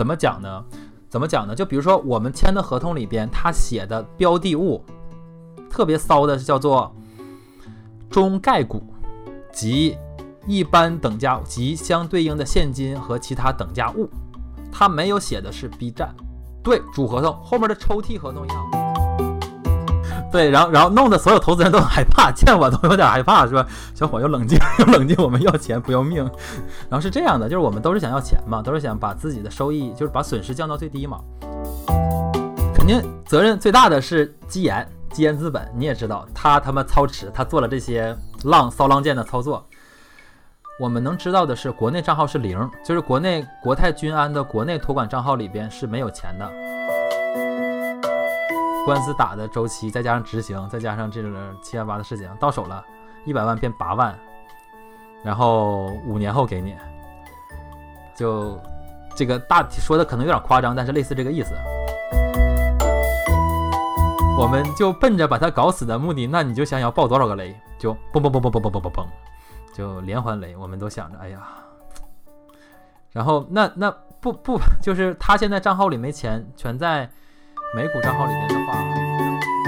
怎么讲呢？怎么讲呢？就比如说我们签的合同里边，他写的标的物特别骚的，叫做中概股及一般等价及相对应的现金和其他等价物，他没有写的是 B 站。对，主合同后面的抽屉合同一样。对，然后然后弄得所有投资人都很害怕，见我都有点害怕，是吧？小伙又冷静，又冷静，我们要钱不要命。然后是这样的，就是我们都是想要钱嘛，都是想把自己的收益，就是把损失降到最低嘛。肯定责任最大的是基岩，基岩资本，你也知道，他他妈操持，他做了这些浪骚浪贱的操作。我们能知道的是，国内账号是零，就是国内国泰君安的国内托管账号里边是没有钱的。官司打的周期，再加上执行，再加上这个七万八的事情到手了，一百万变八万，然后五年后给你，就这个大体说的可能有点夸张，但是类似这个意思。我们就奔着把他搞死的目的，那你就想要爆多少个雷，就嘣嘣嘣嘣嘣嘣嘣嘣嘣，就连环雷。我们都想着，哎呀，然后那那不不 就是他现在账号里没钱，全在。美股账号里面的话。